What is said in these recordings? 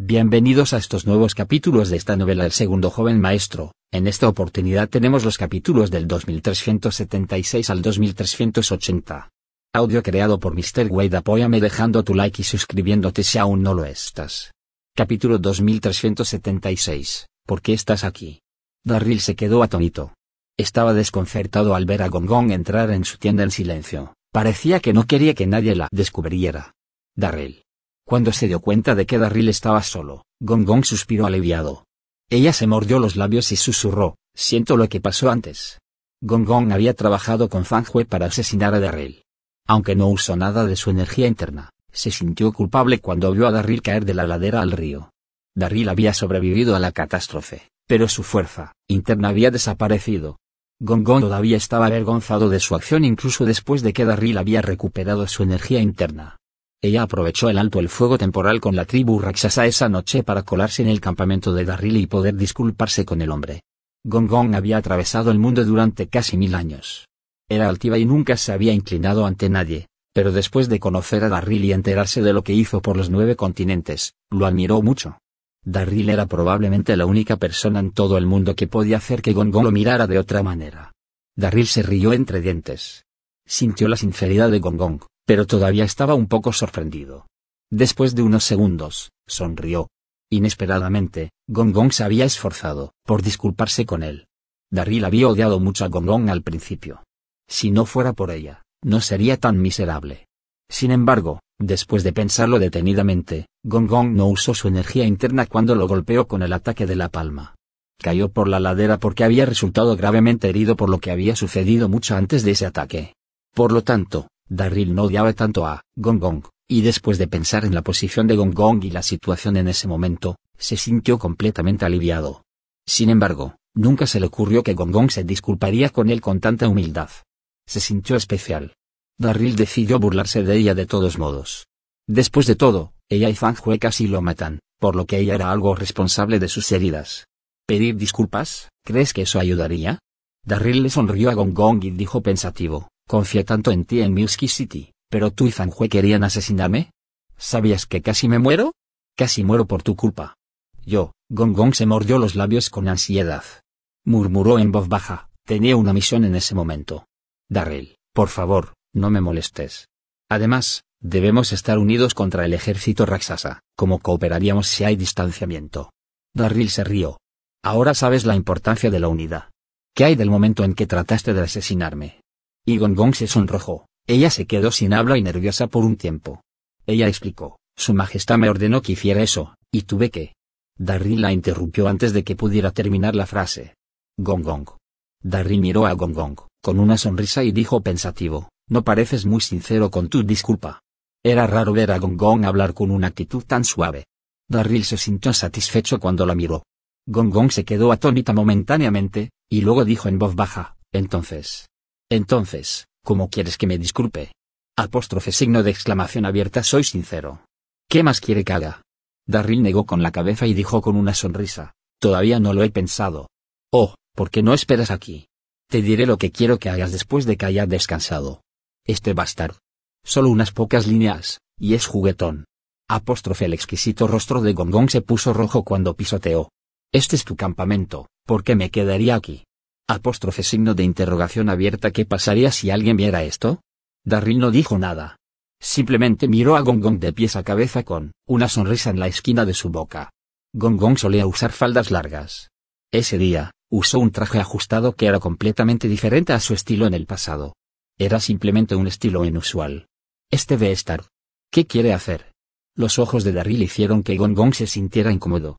Bienvenidos a estos nuevos capítulos de esta novela El segundo joven maestro. En esta oportunidad tenemos los capítulos del 2376 al 2380. Audio creado por Mr. Wade. Apóyame dejando tu like y suscribiéndote si aún no lo estás. Capítulo 2376. ¿Por qué estás aquí? Darryl se quedó atónito. Estaba desconcertado al ver a Gongong entrar en su tienda en silencio. Parecía que no quería que nadie la descubriera. Darryl. Cuando se dio cuenta de que Darryl estaba solo, Gong Gong suspiró aliviado. Ella se mordió los labios y susurró, siento lo que pasó antes. Gong Gong había trabajado con Fang Hui para asesinar a Darryl. Aunque no usó nada de su energía interna, se sintió culpable cuando vio a Darryl caer de la ladera al río. Darryl había sobrevivido a la catástrofe, pero su fuerza interna había desaparecido. Gong Gong todavía estaba avergonzado de su acción incluso después de que Darryl había recuperado su energía interna. Ella aprovechó el alto el fuego temporal con la tribu Raksasa esa noche para colarse en el campamento de Darryl y poder disculparse con el hombre. Gong Gong había atravesado el mundo durante casi mil años. Era altiva y nunca se había inclinado ante nadie, pero después de conocer a Darryl y enterarse de lo que hizo por los nueve continentes, lo admiró mucho. Darryl era probablemente la única persona en todo el mundo que podía hacer que Gong Gong lo mirara de otra manera. Darryl se rió entre dientes. Sintió la sinceridad de Gong Gong, pero todavía estaba un poco sorprendido. Después de unos segundos, sonrió. Inesperadamente, Gong Gong se había esforzado por disculparse con él. Darryl había odiado mucho a Gong Gong al principio. Si no fuera por ella, no sería tan miserable. Sin embargo, después de pensarlo detenidamente, Gong Gong no usó su energía interna cuando lo golpeó con el ataque de la palma. Cayó por la ladera porque había resultado gravemente herido por lo que había sucedido mucho antes de ese ataque. Por lo tanto, Darryl no odiaba tanto a Gong Gong, y después de pensar en la posición de Gong Gong y la situación en ese momento, se sintió completamente aliviado. Sin embargo, nunca se le ocurrió que Gong Gong se disculparía con él con tanta humildad. Se sintió especial. Darryl decidió burlarse de ella de todos modos. Después de todo, ella y Fang Hui casi lo matan, por lo que ella era algo responsable de sus heridas. ¿Pedir disculpas? ¿Crees que eso ayudaría? Darryl le sonrió a Gong Gong y dijo pensativo, Confié tanto en ti en Milsky City, pero tú y Fanjue querían asesinarme. ¿Sabías que casi me muero? Casi muero por tu culpa. Yo, Gong Gong se mordió los labios con ansiedad. Murmuró en voz baja, tenía una misión en ese momento. Darrell, por favor, no me molestes. Además, debemos estar unidos contra el ejército Raksasa, como cooperaríamos si hay distanciamiento. Darryl se rió. Ahora sabes la importancia de la unidad. ¿Qué hay del momento en que trataste de asesinarme? Y Gong Gong se sonrojó. Ella se quedó sin habla y nerviosa por un tiempo. Ella explicó, Su Majestad me ordenó que hiciera eso, y tuve que. Darryl la interrumpió antes de que pudiera terminar la frase. Gong Gong. Miró a Gong Gong, con una sonrisa y dijo pensativo, no pareces muy sincero con tu disculpa. Era raro ver a Gong Gong hablar con una actitud tan suave. Darryl se sintió satisfecho cuando la miró. Gong Gong se quedó atónita momentáneamente, y luego dijo en voz baja, entonces, entonces, ¿cómo quieres que me disculpe? Apóstrofe signo de exclamación abierta soy sincero. ¿Qué más quiere que haga? Darryl negó con la cabeza y dijo con una sonrisa, todavía no lo he pensado. Oh, ¿por qué no esperas aquí? Te diré lo que quiero que hagas después de que hayas descansado. Este bastardo. Solo unas pocas líneas, y es juguetón. Apóstrofe el exquisito rostro de Gongong se puso rojo cuando pisoteó. Este es tu campamento, ¿por qué me quedaría aquí? Apóstrofe signo de interrogación abierta ¿Qué pasaría si alguien viera esto? Darryl no dijo nada. Simplemente miró a Gongong de pies a cabeza con una sonrisa en la esquina de su boca. Gongong solía usar faldas largas. Ese día, usó un traje ajustado que era completamente diferente a su estilo en el pasado. Era simplemente un estilo inusual. Este ve estar. ¿Qué quiere hacer? Los ojos de Darryl hicieron que Gongong se sintiera incómodo.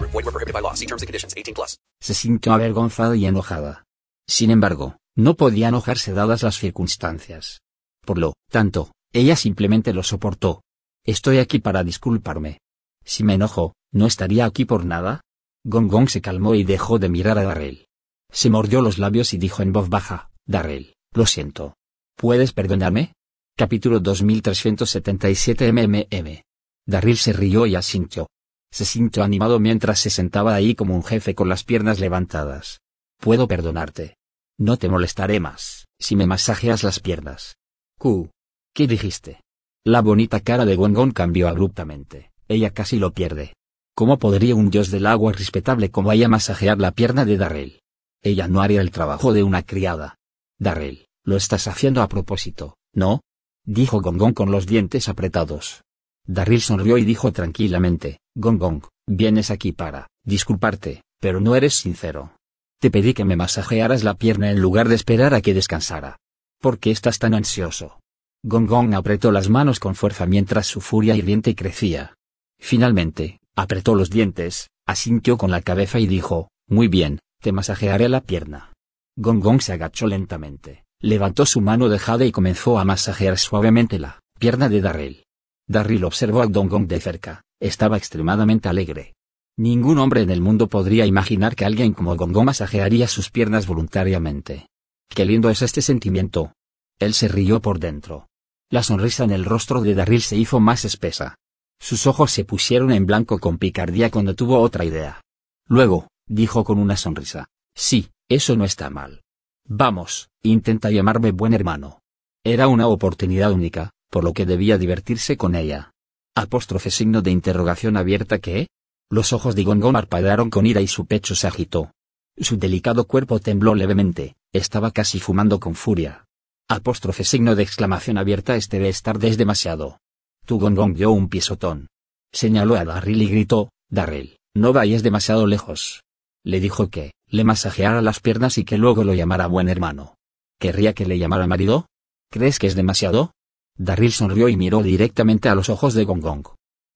Void were prohibited by law. See terms and conditions. 18 plus. Se sintió avergonzada y enojada. Sin embargo, no podía enojarse dadas las circunstancias. Por lo tanto, ella simplemente lo soportó. Estoy aquí para disculparme. Si me enojo, ¿no estaría aquí por nada? Gong Gong se calmó y dejó de mirar a Darrell. Se mordió los labios y dijo en voz baja, Darrell, lo siento. ¿Puedes perdonarme? Capítulo 2377 MMM. Darrell se rió y asintió. Se sintió animado mientras se sentaba ahí como un jefe con las piernas levantadas. Puedo perdonarte. No te molestaré más, si me masajeas las piernas. Q. ¿Qué dijiste? La bonita cara de Gong cambió abruptamente. Ella casi lo pierde. ¿Cómo podría un dios del agua respetable como ella masajear la pierna de Darrell? Ella no haría el trabajo de una criada. Darrell, lo estás haciendo a propósito, ¿no? Dijo Gong con los dientes apretados. Darrell sonrió y dijo tranquilamente, Gong vienes aquí para disculparte, pero no eres sincero. Te pedí que me masajearas la pierna en lugar de esperar a que descansara. ¿Por qué estás tan ansioso? Gong apretó las manos con fuerza mientras su furia hirviente crecía. Finalmente, apretó los dientes, asintió con la cabeza y dijo, Muy bien, te masajearé la pierna. Gong se agachó lentamente, levantó su mano de jade y comenzó a masajear suavemente la pierna de Darrell. Darryl observó a Gong de cerca, estaba extremadamente alegre. Ningún hombre en el mundo podría imaginar que alguien como Gong masajearía sus piernas voluntariamente. Qué lindo es este sentimiento. Él se rió por dentro. La sonrisa en el rostro de Darryl se hizo más espesa. Sus ojos se pusieron en blanco con picardía cuando tuvo otra idea. Luego, dijo con una sonrisa. Sí, eso no está mal. Vamos, intenta llamarme buen hermano. Era una oportunidad única, por lo que debía divertirse con ella. Apóstrofe signo de interrogación abierta que? Los ojos de Gongong parpadearon con ira y su pecho se agitó. Su delicado cuerpo tembló levemente, estaba casi fumando con furia. Apóstrofe signo de exclamación abierta este debe estar desde demasiado. Tu Gong dio un pisotón. Señaló a Darryl y gritó, Darryl, no vayas demasiado lejos. Le dijo que, le masajeara las piernas y que luego lo llamara buen hermano. ¿Querría que le llamara marido? ¿Crees que es demasiado? Darryl sonrió y miró directamente a los ojos de Gong Gong.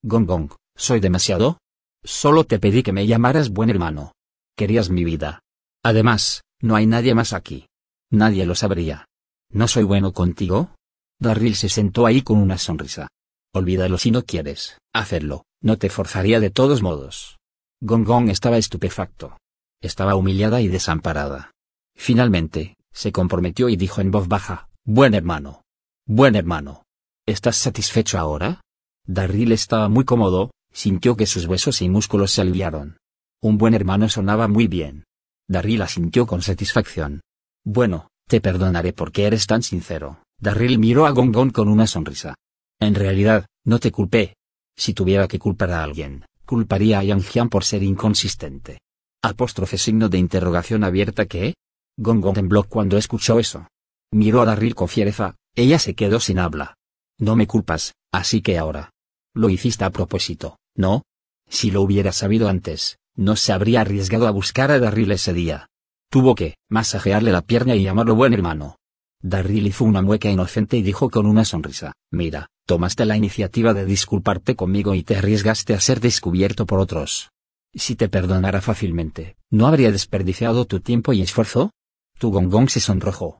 Gong Gong, ¿soy demasiado? Solo te pedí que me llamaras buen hermano. Querías mi vida. Además, no hay nadie más aquí. Nadie lo sabría. ¿No soy bueno contigo? Darryl se sentó ahí con una sonrisa. Olvídalo si no quieres, hacerlo, no te forzaría de todos modos. Gong Gong estaba estupefacto. Estaba humillada y desamparada. Finalmente, se comprometió y dijo en voz baja, Buen hermano. Buen hermano. ¿Estás satisfecho ahora? Darryl estaba muy cómodo, sintió que sus huesos y músculos se aliviaron. Un buen hermano sonaba muy bien. Darryl asintió con satisfacción. Bueno, te perdonaré porque eres tan sincero. Darryl miró a Gong Gong con una sonrisa. En realidad, no te culpé. Si tuviera que culpar a alguien, culparía a Yang por ser inconsistente. Apóstrofe signo de interrogación abierta que? Gong Gong tembló cuando escuchó eso. Miró a Darryl con fiereza, ella se quedó sin habla. No me culpas, así que ahora. Lo hiciste a propósito, ¿no? Si lo hubiera sabido antes, no se habría arriesgado a buscar a Darryl ese día. Tuvo que masajearle la pierna y llamarlo buen hermano. Darryl hizo una mueca inocente y dijo con una sonrisa, mira, tomaste la iniciativa de disculparte conmigo y te arriesgaste a ser descubierto por otros. Si te perdonara fácilmente, ¿no habría desperdiciado tu tiempo y esfuerzo? Tu gongong se sonrojó.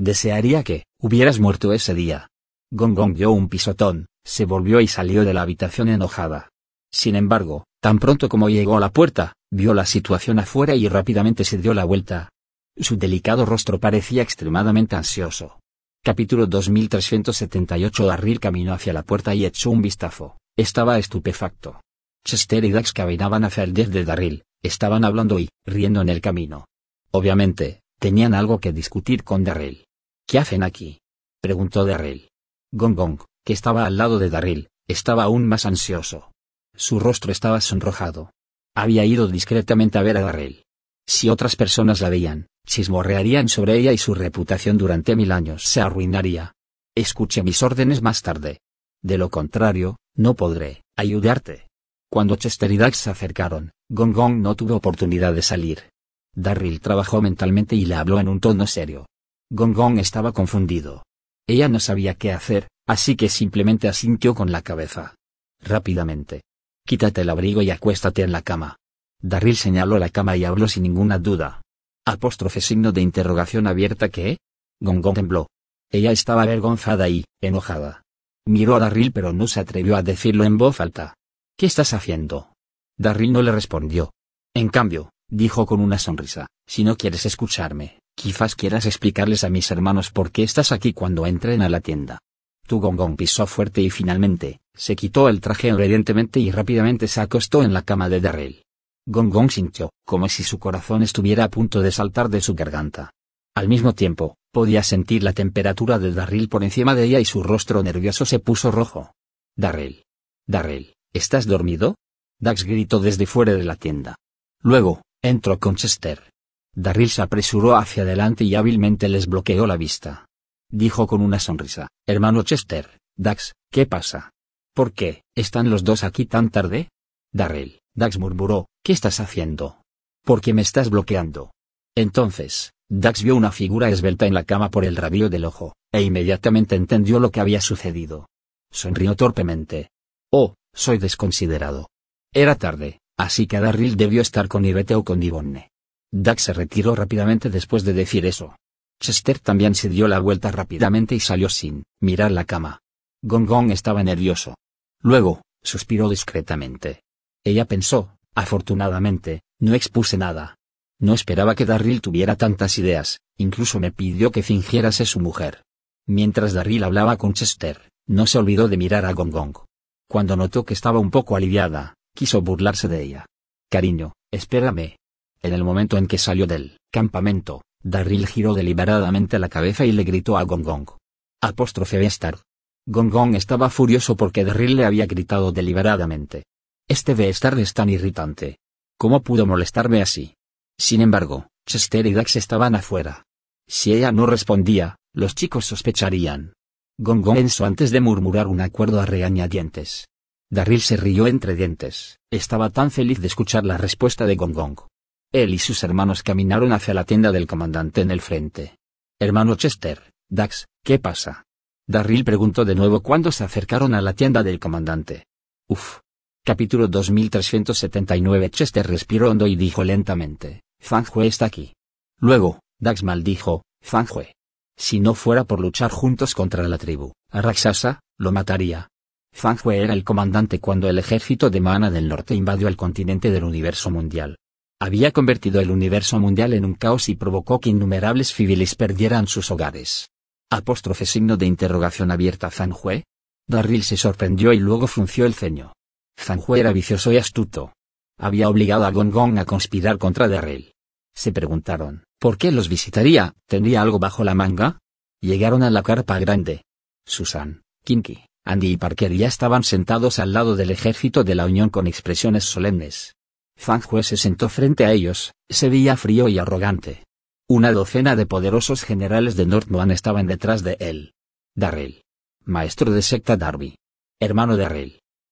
desearía que hubieras muerto ese día. Gong dio un pisotón, se volvió y salió de la habitación enojada. Sin embargo, tan pronto como llegó a la puerta, vio la situación afuera y rápidamente se dio la vuelta. Su delicado rostro parecía extremadamente ansioso. Capítulo 2378 Darryl caminó hacia la puerta y echó un vistazo. Estaba estupefacto. Chester y Dax caminaban hacia el deck de Darryl, estaban hablando y, riendo en el camino. Obviamente, tenían algo que discutir con Darryl. ¿Qué hacen aquí? preguntó Darryl. Gong Gong, que estaba al lado de Darryl, estaba aún más ansioso. Su rostro estaba sonrojado. Había ido discretamente a ver a Darryl. Si otras personas la veían, chismorrearían sobre ella y su reputación durante mil años se arruinaría. Escuche mis órdenes más tarde. De lo contrario, no podré ayudarte. Cuando Chester y Dax se acercaron, Gong Gong no tuvo oportunidad de salir. Darryl trabajó mentalmente y le habló en un tono serio. Gong Gong estaba confundido. Ella no sabía qué hacer, así que simplemente asintió con la cabeza. Rápidamente. Quítate el abrigo y acuéstate en la cama. Darryl señaló la cama y habló sin ninguna duda. Apóstrofe signo de interrogación abierta que? Gong Gong tembló. Ella estaba avergonzada y, enojada. Miró a Darryl pero no se atrevió a decirlo en voz alta. ¿Qué estás haciendo? Darryl no le respondió. En cambio, dijo con una sonrisa, si no quieres escucharme, quizás quieras explicarles a mis hermanos por qué estás aquí cuando entren a la tienda. Tu Gong Gong pisó fuerte y finalmente, se quitó el traje obedientemente y rápidamente se acostó en la cama de Darryl. Gong Gong sintió, como si su corazón estuviera a punto de saltar de su garganta. Al mismo tiempo, podía sentir la temperatura de Darryl por encima de ella y su rostro nervioso se puso rojo. Darryl. Darryl, ¿estás dormido? Dax gritó desde fuera de la tienda. Luego, entró con Chester. Darryl se apresuró hacia adelante y hábilmente les bloqueó la vista. Dijo con una sonrisa, Hermano Chester, Dax, ¿qué pasa? ¿Por qué, están los dos aquí tan tarde? Darryl, Dax murmuró, ¿qué estás haciendo? ¿Por qué me estás bloqueando? Entonces, Dax vio una figura esbelta en la cama por el rabillo del ojo, e inmediatamente entendió lo que había sucedido. Sonrió torpemente. Oh, soy desconsiderado. Era tarde, así que Darryl debió estar con Ivete o con Divonne. Dax se retiró rápidamente después de decir eso. Chester también se dio la vuelta rápidamente y salió sin mirar la cama. Gong Gong estaba nervioso. Luego, suspiró discretamente. Ella pensó, afortunadamente, no expuse nada. No esperaba que Darryl tuviera tantas ideas, incluso me pidió que fingiera ser su mujer. Mientras Darryl hablaba con Chester, no se olvidó de mirar a Gong Gong. Cuando notó que estaba un poco aliviada, quiso burlarse de ella. Cariño, espérame. En el momento en que salió del campamento, Darryl giró deliberadamente la cabeza y le gritó a Gong Gong. Apóstrofe Vestar. Gong Gong estaba furioso porque Darryl le había gritado deliberadamente. Este Vestar es tan irritante. ¿Cómo pudo molestarme así? Sin embargo, Chester y Dax estaban afuera. Si ella no respondía, los chicos sospecharían. Gong Gong pensó antes de murmurar un acuerdo a regañadientes. Darryl se rió entre dientes, estaba tan feliz de escuchar la respuesta de Gong Gong. Él y sus hermanos caminaron hacia la tienda del comandante en el frente. Hermano Chester, Dax, ¿qué pasa? Darryl preguntó de nuevo cuando se acercaron a la tienda del comandante. Uf. Capítulo 2379 Chester respiró hondo y dijo lentamente, Fanjue está aquí. Luego, Dax maldijo, Fanjue. Si no fuera por luchar juntos contra la tribu, a Raksasa, lo mataría. Fanjue era el comandante cuando el ejército de Mana del Norte invadió el continente del universo mundial. Había convertido el universo mundial en un caos y provocó que innumerables civiles perdieran sus hogares. Apóstrofe signo de interrogación abierta Fanjue. Darryl se sorprendió y luego frunció el ceño. Fanjue era vicioso y astuto. Había obligado a Gong Gong a conspirar contra Darryl. Se preguntaron, ¿por qué los visitaría? ¿Tendría algo bajo la manga? Llegaron a la carpa grande. Susan, Kinky, Andy y Parker ya estaban sentados al lado del ejército de la Unión con expresiones solemnes. Fanjue se sentó frente a ellos, se veía frío y arrogante. Una docena de poderosos generales de Northman estaban detrás de él. Darrell. Maestro de secta Darby. Hermano de Darrell.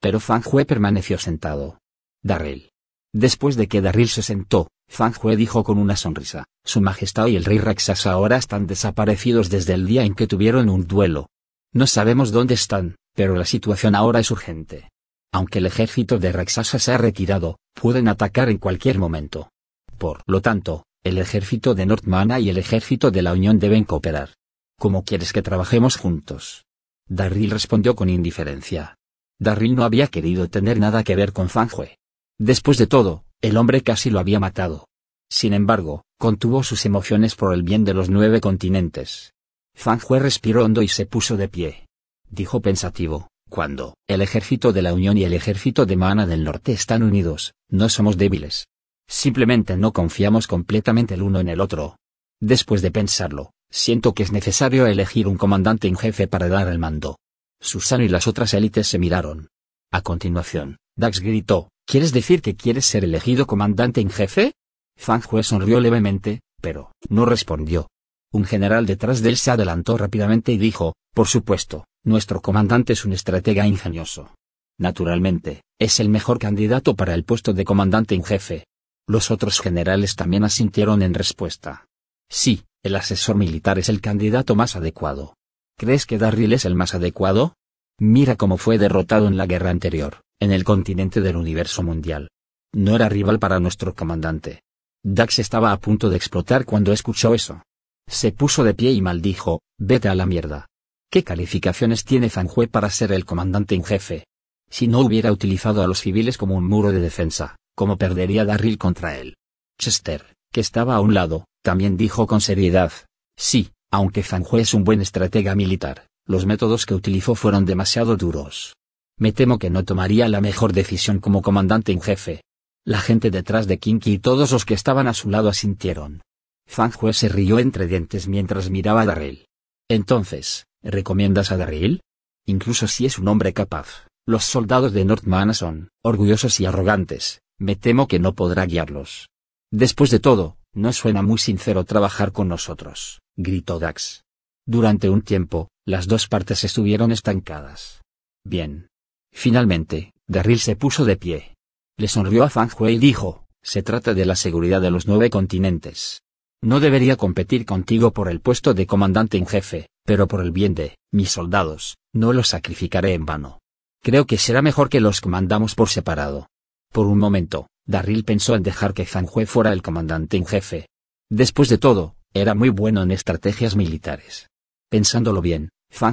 pero Fanjue permaneció sentado. Darryl. Después de que Darryl se sentó, Fanjue dijo con una sonrisa, Su Majestad y el Rey Raksasa ahora están desaparecidos desde el día en que tuvieron un duelo. No sabemos dónde están, pero la situación ahora es urgente. Aunque el ejército de Raksasa se ha retirado, pueden atacar en cualquier momento. Por lo tanto, el ejército de Northmana y el ejército de la Unión deben cooperar. ¿Cómo quieres que trabajemos juntos? Darryl respondió con indiferencia. Darryl no había querido tener nada que ver con Fanjue. Después de todo, el hombre casi lo había matado. Sin embargo, contuvo sus emociones por el bien de los nueve continentes. Fanjue respiró hondo y se puso de pie. Dijo pensativo, cuando el ejército de la Unión y el ejército de Mana del Norte están unidos, no somos débiles. Simplemente no confiamos completamente el uno en el otro. Después de pensarlo, siento que es necesario elegir un comandante en jefe para dar el mando. Susano y las otras élites se miraron. A continuación, Dax gritó, ¿Quieres decir que quieres ser elegido comandante en jefe? Fanjue sonrió levemente, pero no respondió. Un general detrás de él se adelantó rápidamente y dijo, por supuesto, nuestro comandante es un estratega ingenioso. Naturalmente, es el mejor candidato para el puesto de comandante en jefe. Los otros generales también asintieron en respuesta. Sí, el asesor militar es el candidato más adecuado. ¿Crees que Darryl es el más adecuado? Mira cómo fue derrotado en la guerra anterior, en el continente del universo mundial. No era rival para nuestro comandante. Dax estaba a punto de explotar cuando escuchó eso. Se puso de pie y maldijo, vete a la mierda. ¿Qué calificaciones tiene Fanjue para ser el comandante en jefe? Si no hubiera utilizado a los civiles como un muro de defensa, ¿cómo perdería Darryl contra él? Chester, que estaba a un lado, también dijo con seriedad, sí, aunque Fanjue es un buen estratega militar, los métodos que utilizó fueron demasiado duros. Me temo que no tomaría la mejor decisión como comandante en jefe. La gente detrás de Kinky y todos los que estaban a su lado asintieron. Fanjue se rió entre dientes mientras miraba a Darryl. Entonces, ¿recomiendas a Darryl? Incluso si es un hombre capaz, los soldados de Northmana son orgullosos y arrogantes, me temo que no podrá guiarlos. Después de todo, no suena muy sincero trabajar con nosotros, gritó Dax. Durante un tiempo, las dos partes estuvieron estancadas. Bien. Finalmente, Darryl se puso de pie. Le sonrió a Fang Hui y dijo, se trata de la seguridad de los nueve continentes. No debería competir contigo por el puesto de comandante en jefe, pero por el bien de mis soldados, no los sacrificaré en vano. Creo que será mejor que los comandamos por separado. Por un momento, Darryl pensó en dejar que Hui fuera el comandante en jefe. Después de todo, era muy bueno en estrategias militares. Pensándolo bien,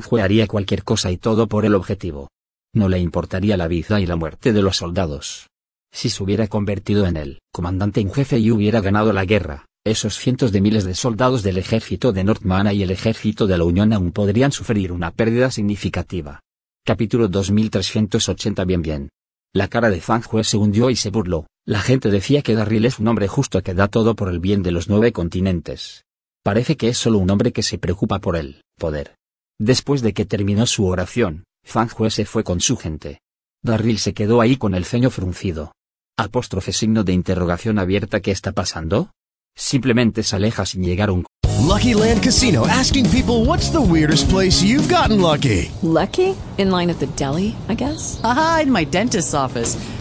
Hui haría cualquier cosa y todo por el objetivo. No le importaría la vida y la muerte de los soldados. Si se hubiera convertido en el comandante en jefe y hubiera ganado la guerra, esos cientos de miles de soldados del ejército de Northmana y el ejército de la Unión aún podrían sufrir una pérdida significativa. Capítulo 2380 Bien bien. La cara de Fang Hue se hundió y se burló. La gente decía que Darryl es un hombre justo que da todo por el bien de los nueve continentes. Parece que es solo un hombre que se preocupa por el poder. Después de que terminó su oración, Fang Hue se fue con su gente. Darryl se quedó ahí con el ceño fruncido. Apóstrofe signo de interrogación abierta ¿Qué está pasando? Simplemente se aleja sin llegar un... Lucky Land Casino asking people what's the weirdest place you've gotten lucky. Lucky? In line at the deli, I guess? Aha, in my dentist's office.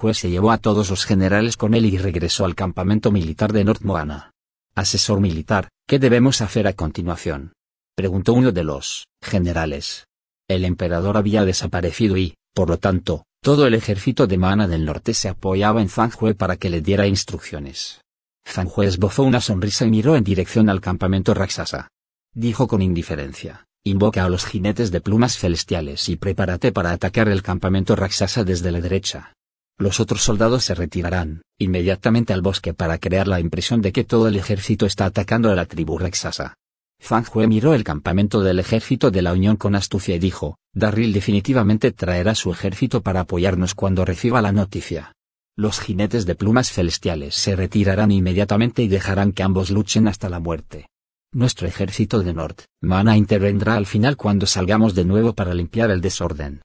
Hue se llevó a todos los generales con él y regresó al campamento militar de North Moana. Asesor militar, ¿qué debemos hacer a continuación? Preguntó uno de los generales. El emperador había desaparecido y, por lo tanto, todo el ejército de Moana del norte se apoyaba en Hue para que le diera instrucciones. Hue esbozó una sonrisa y miró en dirección al campamento Raksasa. Dijo con indiferencia, invoca a los jinetes de plumas celestiales y prepárate para atacar el campamento Raksasa desde la derecha. Los otros soldados se retirarán, inmediatamente al bosque para crear la impresión de que todo el ejército está atacando a la tribu Raksasa. Fang Hue miró el campamento del ejército de la Unión con astucia y dijo, Darryl definitivamente traerá su ejército para apoyarnos cuando reciba la noticia. Los jinetes de plumas celestiales se retirarán inmediatamente y dejarán que ambos luchen hasta la muerte. Nuestro ejército de Nord, Mana intervendrá al final cuando salgamos de nuevo para limpiar el desorden.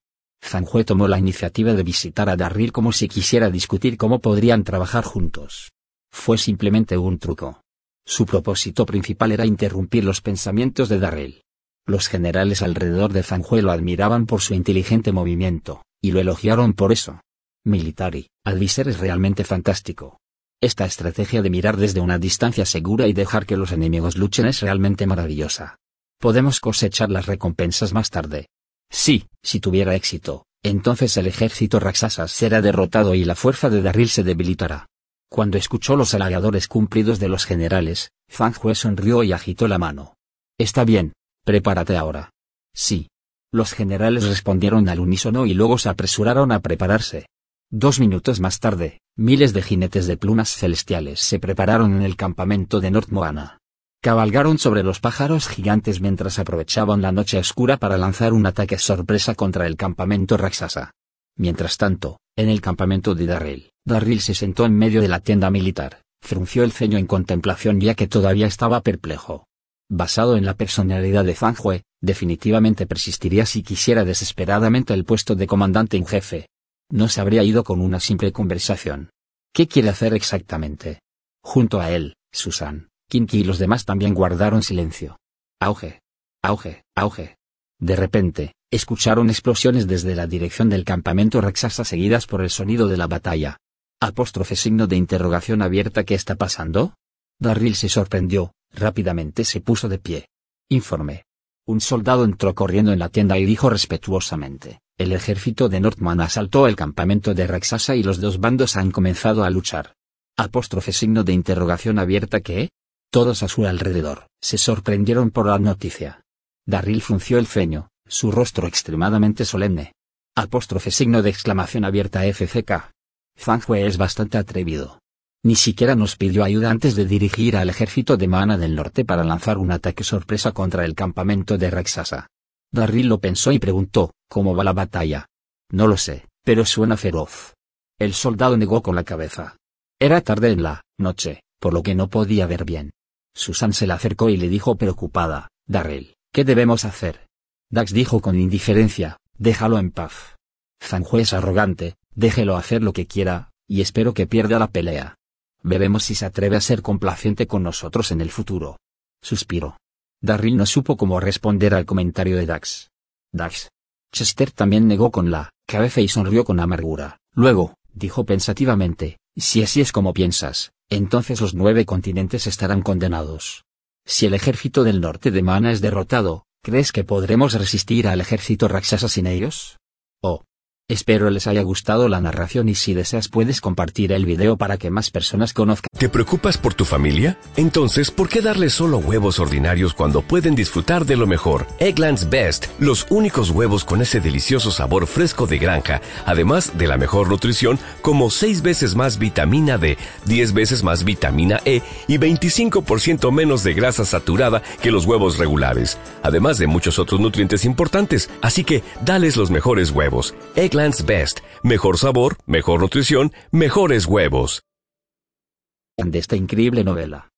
Hue tomó la iniciativa de visitar a Darryl como si quisiera discutir cómo podrían trabajar juntos. Fue simplemente un truco. Su propósito principal era interrumpir los pensamientos de Darryl. Los generales alrededor de Hue lo admiraban por su inteligente movimiento, y lo elogiaron por eso. Military, Adviser es realmente fantástico. Esta estrategia de mirar desde una distancia segura y dejar que los enemigos luchen es realmente maravillosa. Podemos cosechar las recompensas más tarde. Sí, si tuviera éxito, entonces el ejército Raksasa será derrotado y la fuerza de Darryl se debilitará. Cuando escuchó los halagadores cumplidos de los generales, Fang Hue sonrió y agitó la mano. Está bien, prepárate ahora. Sí. Los generales respondieron al unísono y luego se apresuraron a prepararse. Dos minutos más tarde, miles de jinetes de plumas celestiales se prepararon en el campamento de North Moana. Cabalgaron sobre los pájaros gigantes mientras aprovechaban la noche oscura para lanzar un ataque sorpresa contra el campamento Raksasa. Mientras tanto, en el campamento de Darryl, Darryl se sentó en medio de la tienda militar, frunció el ceño en contemplación ya que todavía estaba perplejo. Basado en la personalidad de Hue, definitivamente persistiría si quisiera desesperadamente el puesto de comandante en jefe. No se habría ido con una simple conversación. ¿Qué quiere hacer exactamente? Junto a él, Susan, Kinky y los demás también guardaron silencio. Auge. Auge, auge. De repente, escucharon explosiones desde la dirección del campamento Raksasa seguidas por el sonido de la batalla. Apóstrofe signo de interrogación abierta ¿Qué está pasando? Darryl se sorprendió, rápidamente se puso de pie. Informe. Un soldado entró corriendo en la tienda y dijo respetuosamente, el ejército de Northman asaltó el campamento de Raksasa y los dos bandos han comenzado a luchar. Apóstrofe signo de interrogación abierta que, todos a su alrededor, se sorprendieron por la noticia. Darryl frunció el ceño, su rostro extremadamente solemne. Apóstrofe signo de exclamación abierta FCK. Fanjue es bastante atrevido. Ni siquiera nos pidió ayuda antes de dirigir al ejército de Mana del Norte para lanzar un ataque sorpresa contra el campamento de Raxasa. Darryl lo pensó y preguntó, ¿cómo va la batalla? No lo sé, pero suena feroz. El soldado negó con la cabeza. Era tarde en la noche, por lo que no podía ver bien. Susan se le acercó y le dijo preocupada, Darrell, ¿qué debemos hacer? Dax dijo con indiferencia, déjalo en paz. Fanjue es arrogante, déjelo hacer lo que quiera, y espero que pierda la pelea. Veremos si se atreve a ser complaciente con nosotros en el futuro. Suspiró. Darryl no supo cómo responder al comentario de Dax. Dax. Chester también negó con la cabeza y sonrió con amargura. Luego, dijo pensativamente, si así es como piensas, entonces los nueve continentes estarán condenados. Si el ejército del norte de Mana es derrotado, ¿crees que podremos resistir al ejército Raksasa sin ellos? Oh. Espero les haya gustado la narración y si deseas puedes compartir el video para que más personas conozcan. ¿Te preocupas por tu familia? Entonces, ¿por qué darles solo huevos ordinarios cuando pueden disfrutar de lo mejor? Eggland's Best, los únicos huevos con ese delicioso sabor fresco de granja, además de la mejor nutrición, como 6 veces más vitamina D, 10 veces más vitamina E y 25% menos de grasa saturada que los huevos regulares, además de muchos otros nutrientes importantes. Así que, dales los mejores huevos. Eggland's Best. Mejor sabor, mejor nutrición, mejores huevos. De esta increíble novela.